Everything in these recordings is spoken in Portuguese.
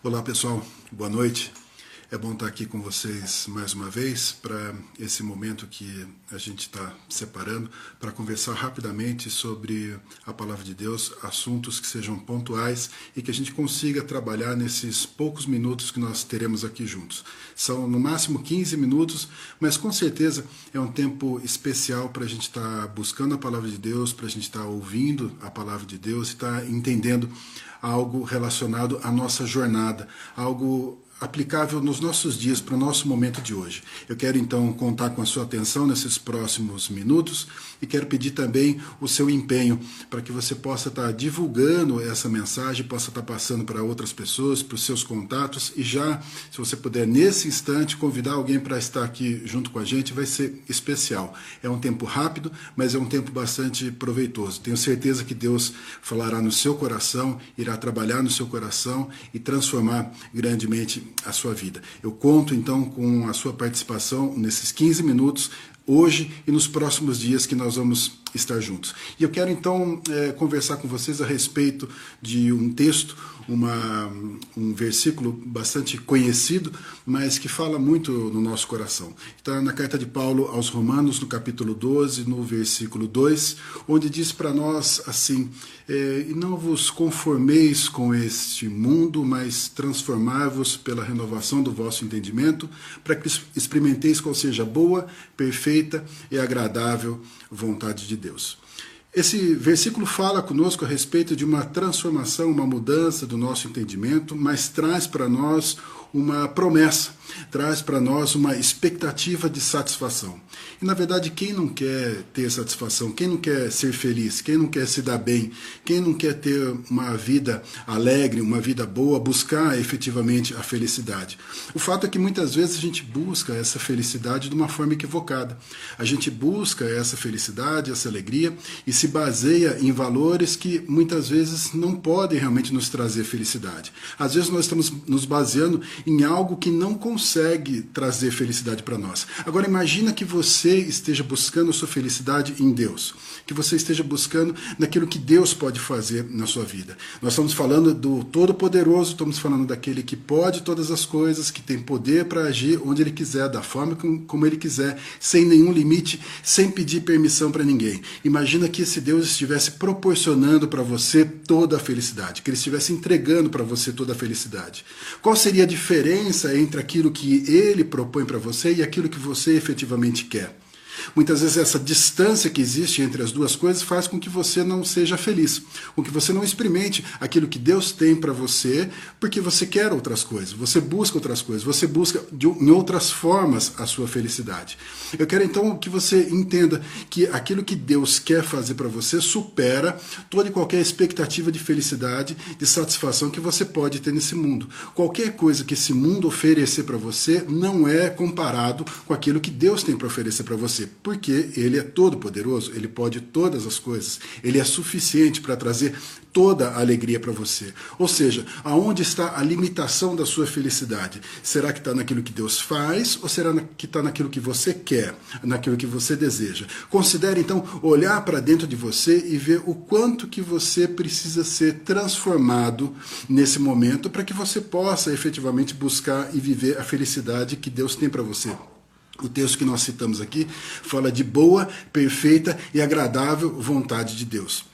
Olá pessoal, boa noite. É bom estar aqui com vocês mais uma vez para esse momento que a gente está separando para conversar rapidamente sobre a palavra de Deus, assuntos que sejam pontuais e que a gente consiga trabalhar nesses poucos minutos que nós teremos aqui juntos. São no máximo 15 minutos, mas com certeza é um tempo especial para a gente estar tá buscando a palavra de Deus, para a gente estar tá ouvindo a palavra de Deus e estar tá entendendo algo relacionado à nossa jornada, algo aplicável nos nossos dias, para o nosso momento de hoje. Eu quero então contar com a sua atenção nesses próximos minutos e quero pedir também o seu empenho para que você possa estar divulgando essa mensagem, possa estar passando para outras pessoas, para os seus contatos e já, se você puder, nesse instante, convidar alguém para estar aqui junto com a gente, vai ser especial. É um tempo rápido, mas é um tempo bastante proveitoso. Tenho certeza que Deus falará no seu coração, irá trabalhar no seu coração e transformar grandemente a sua vida. Eu conto então com a sua participação nesses 15 minutos hoje e nos próximos dias que nós vamos estar juntos. E eu quero então é, conversar com vocês a respeito de um texto, uma, um versículo bastante conhecido, mas que fala muito no nosso coração. Está na carta de Paulo aos Romanos, no capítulo 12, no versículo 2, onde diz para nós assim: é, E não vos conformeis com este mundo, mas transformai-vos pela renovação do vosso entendimento, para que experimenteis qual seja boa, perfeita e agradável vontade de Deus. Esse versículo fala conosco a respeito de uma transformação, uma mudança do nosso entendimento, mas traz para nós uma promessa, traz para nós uma expectativa de satisfação. E na verdade, quem não quer ter satisfação, quem não quer ser feliz, quem não quer se dar bem, quem não quer ter uma vida alegre, uma vida boa, buscar efetivamente a felicidade? O fato é que muitas vezes a gente busca essa felicidade de uma forma equivocada. A gente busca essa felicidade, essa alegria e se baseia em valores que muitas vezes não podem realmente nos trazer felicidade. Às vezes nós estamos nos baseando em algo que não consegue trazer felicidade para nós. Agora imagina que você esteja buscando sua felicidade em Deus, que você esteja buscando naquilo que Deus pode fazer na sua vida. Nós estamos falando do Todo-Poderoso, estamos falando daquele que pode todas as coisas, que tem poder para agir onde ele quiser, da forma como ele quiser, sem nenhum limite, sem pedir permissão para ninguém. Imagina que esse Deus estivesse proporcionando para você toda a felicidade, que ele estivesse entregando para você toda a felicidade. Qual seria a diferença? Diferença entre aquilo que ele propõe para você e aquilo que você efetivamente quer. Muitas vezes essa distância que existe entre as duas coisas faz com que você não seja feliz, com que você não experimente aquilo que Deus tem para você, porque você quer outras coisas, você busca outras coisas, você busca de, em outras formas a sua felicidade. Eu quero então que você entenda que aquilo que Deus quer fazer para você supera toda e qualquer expectativa de felicidade, de satisfação que você pode ter nesse mundo. Qualquer coisa que esse mundo oferecer para você não é comparado com aquilo que Deus tem para oferecer para você porque ele é todo poderoso, ele pode todas as coisas, ele é suficiente para trazer toda a alegria para você. Ou seja, aonde está a limitação da sua felicidade? Será que está naquilo que Deus faz ou será que está naquilo que você quer, naquilo que você deseja? Considere então olhar para dentro de você e ver o quanto que você precisa ser transformado nesse momento para que você possa efetivamente buscar e viver a felicidade que Deus tem para você. O texto que nós citamos aqui fala de boa, perfeita e agradável vontade de Deus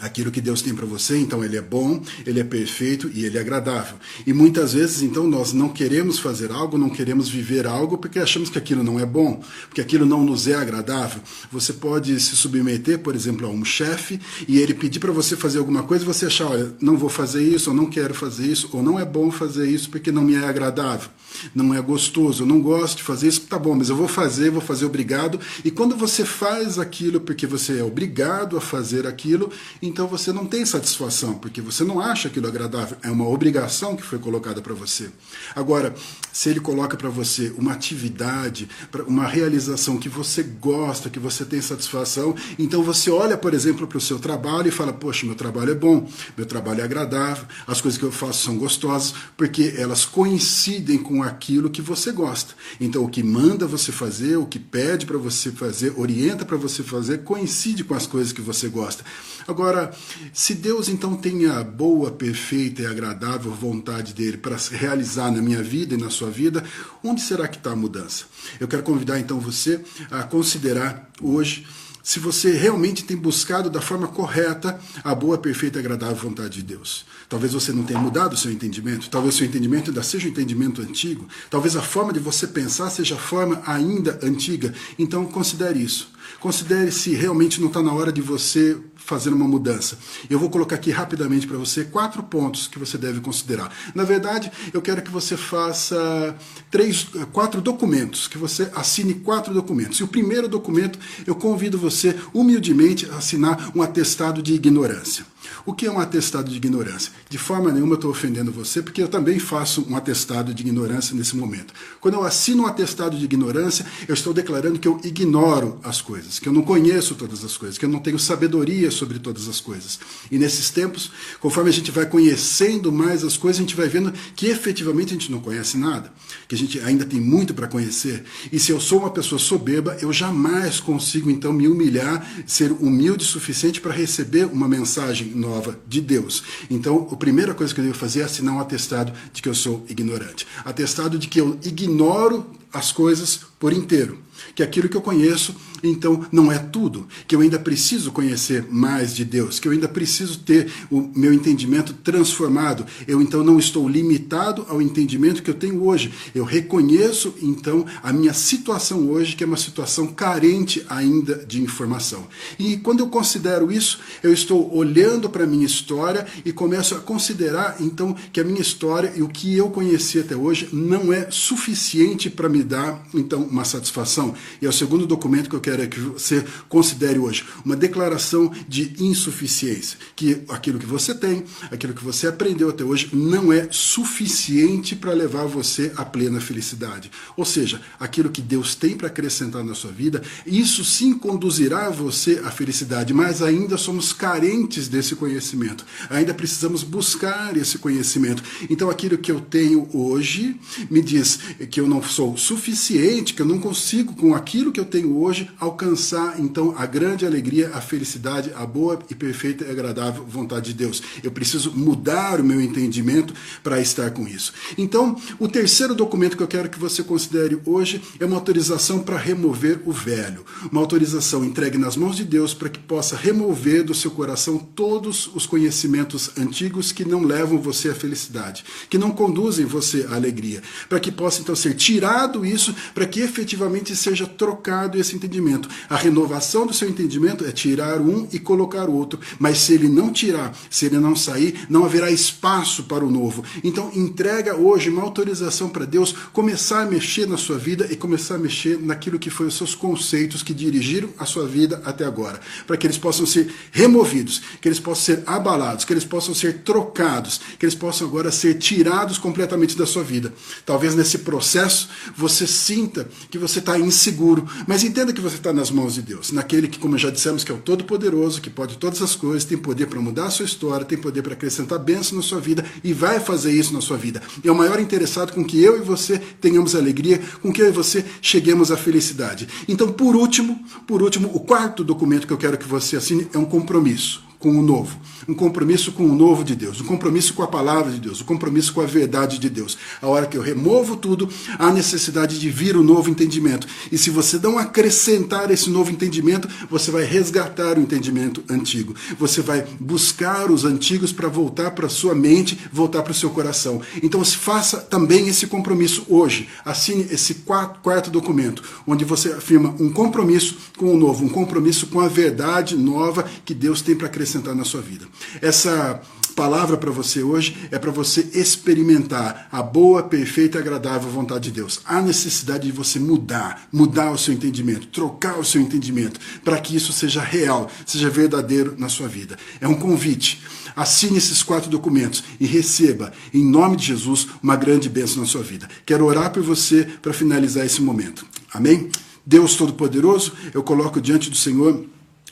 aquilo que Deus tem para você, então ele é bom, ele é perfeito e ele é agradável. E muitas vezes, então, nós não queremos fazer algo, não queremos viver algo porque achamos que aquilo não é bom, porque aquilo não nos é agradável. Você pode se submeter, por exemplo, a um chefe e ele pedir para você fazer alguma coisa e você achar, olha, não vou fazer isso, ou não quero fazer isso, ou não é bom fazer isso porque não me é agradável, não é gostoso, eu não gosto de fazer isso, tá bom, mas eu vou fazer, vou fazer obrigado. E quando você faz aquilo porque você é obrigado a fazer aquilo, então você não tem satisfação, porque você não acha aquilo agradável, é uma obrigação que foi colocada para você. Agora, se ele coloca para você uma atividade, uma realização que você gosta, que você tem satisfação, então você olha, por exemplo, para o seu trabalho e fala: Poxa, meu trabalho é bom, meu trabalho é agradável, as coisas que eu faço são gostosas, porque elas coincidem com aquilo que você gosta. Então, o que manda você fazer, o que pede para você fazer, orienta para você fazer, coincide com as coisas que você gosta. Agora, para se Deus então tem a boa, perfeita e agradável vontade dele para realizar na minha vida e na sua vida, onde será que está a mudança? Eu quero convidar então você a considerar hoje se você realmente tem buscado da forma correta a boa, perfeita e agradável vontade de Deus. Talvez você não tenha mudado o seu entendimento, talvez o seu entendimento ainda seja um entendimento antigo, talvez a forma de você pensar seja a forma ainda antiga. Então considere isso. Considere se realmente não está na hora de você fazer uma mudança. Eu vou colocar aqui rapidamente para você quatro pontos que você deve considerar. Na verdade, eu quero que você faça três, quatro documentos, que você assine quatro documentos. E o primeiro documento, eu convido você humildemente a assinar um atestado de ignorância. O que é um atestado de ignorância? De forma nenhuma eu estou ofendendo você, porque eu também faço um atestado de ignorância nesse momento. Quando eu assino um atestado de ignorância, eu estou declarando que eu ignoro as coisas, que eu não conheço todas as coisas, que eu não tenho sabedoria sobre todas as coisas. E nesses tempos, conforme a gente vai conhecendo mais as coisas, a gente vai vendo que efetivamente a gente não conhece nada, que a gente ainda tem muito para conhecer. E se eu sou uma pessoa soberba, eu jamais consigo então me humilhar, ser humilde o suficiente para receber uma mensagem nova de Deus. Então, a primeira coisa que eu devo fazer é assinar um atestado de que eu sou ignorante. Atestado de que eu ignoro as coisas por inteiro que aquilo que eu conheço, então, não é tudo, que eu ainda preciso conhecer mais de Deus, que eu ainda preciso ter o meu entendimento transformado. Eu então não estou limitado ao entendimento que eu tenho hoje. Eu reconheço então a minha situação hoje, que é uma situação carente ainda de informação. E quando eu considero isso, eu estou olhando para a minha história e começo a considerar então que a minha história e o que eu conheci até hoje não é suficiente para me dar então uma satisfação e é o segundo documento que eu quero que você considere hoje, uma declaração de insuficiência, que aquilo que você tem, aquilo que você aprendeu até hoje não é suficiente para levar você à plena felicidade. Ou seja, aquilo que Deus tem para acrescentar na sua vida, isso sim conduzirá você à felicidade, mas ainda somos carentes desse conhecimento. Ainda precisamos buscar esse conhecimento. Então aquilo que eu tenho hoje me diz que eu não sou suficiente, que eu não consigo com aquilo que eu tenho hoje, alcançar então a grande alegria, a felicidade, a boa e perfeita e agradável vontade de Deus. Eu preciso mudar o meu entendimento para estar com isso. Então, o terceiro documento que eu quero que você considere hoje é uma autorização para remover o velho. Uma autorização entregue nas mãos de Deus para que possa remover do seu coração todos os conhecimentos antigos que não levam você à felicidade, que não conduzem você à alegria, para que possa então ser tirado isso, para que efetivamente seja trocado esse entendimento. A renovação do seu entendimento é tirar um e colocar outro, mas se ele não tirar, se ele não sair, não haverá espaço para o novo. Então, entrega hoje uma autorização para Deus começar a mexer na sua vida e começar a mexer naquilo que foi os seus conceitos que dirigiram a sua vida até agora, para que eles possam ser removidos, que eles possam ser abalados, que eles possam ser trocados, que eles possam agora ser tirados completamente da sua vida. Talvez nesse processo você sinta que você está inseguro. Mas entenda que você está nas mãos de Deus, naquele que, como já dissemos, que é o Todo-Poderoso, que pode todas as coisas, tem poder para mudar a sua história, tem poder para acrescentar bênção na sua vida e vai fazer isso na sua vida. É o maior interessado com que eu e você tenhamos alegria, com que eu e você cheguemos à felicidade. Então, por último, por último, o quarto documento que eu quero que você assine é um compromisso com o novo, um compromisso com o novo de Deus, um compromisso com a palavra de Deus, um compromisso com a verdade de Deus. A hora que eu removo tudo, há necessidade de vir o novo entendimento. E se você não acrescentar esse novo entendimento, você vai resgatar o entendimento antigo. Você vai buscar os antigos para voltar para sua mente, voltar para o seu coração. Então faça também esse compromisso hoje. Assine esse quarto, documento, onde você afirma um compromisso com o novo, um compromisso com a verdade nova que Deus tem para acrescentar acrescentar na sua vida. Essa palavra para você hoje é para você experimentar a boa, perfeita e agradável vontade de Deus. Há necessidade de você mudar, mudar o seu entendimento, trocar o seu entendimento, para que isso seja real, seja verdadeiro na sua vida. É um convite. Assine esses quatro documentos e receba, em nome de Jesus, uma grande bênção na sua vida. Quero orar por você para finalizar esse momento. Amém? Deus Todo-Poderoso, eu coloco diante do Senhor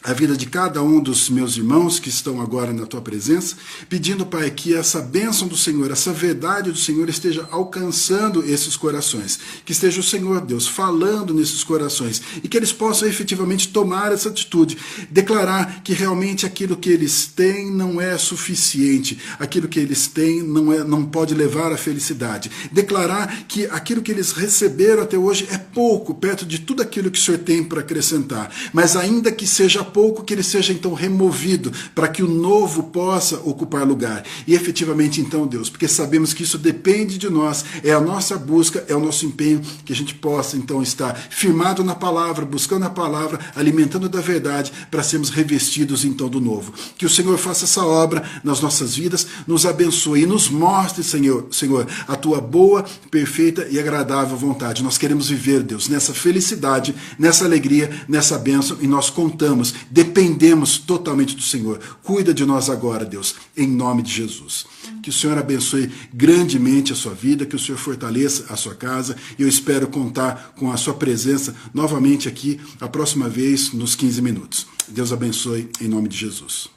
a vida de cada um dos meus irmãos que estão agora na tua presença, pedindo, Pai, que essa bênção do Senhor, essa verdade do Senhor esteja alcançando esses corações, que esteja o Senhor Deus falando nesses corações. E que eles possam efetivamente tomar essa atitude, declarar que realmente aquilo que eles têm não é suficiente, aquilo que eles têm não, é, não pode levar à felicidade, declarar que aquilo que eles receberam até hoje é pouco perto de tudo aquilo que o Senhor tem para acrescentar, mas ainda que seja pouco que ele seja então removido, para que o novo possa ocupar lugar. E efetivamente, então, Deus, porque sabemos que isso depende de nós, é a nossa busca, é o nosso empenho, que a gente possa então estar firmado na palavra, buscando a palavra, alimentando da verdade, para sermos revestidos então do novo. Que o Senhor faça essa obra nas nossas vidas, nos abençoe e nos mostre, Senhor, Senhor, a tua boa, perfeita e agradável vontade. Nós queremos viver, Deus, nessa felicidade, nessa alegria, nessa bênção, e nós contamos dependemos totalmente do Senhor. Cuida de nós agora, Deus, em nome de Jesus. Que o Senhor abençoe grandemente a sua vida, que o Senhor fortaleça a sua casa e eu espero contar com a sua presença novamente aqui a próxima vez nos 15 minutos. Deus abençoe em nome de Jesus.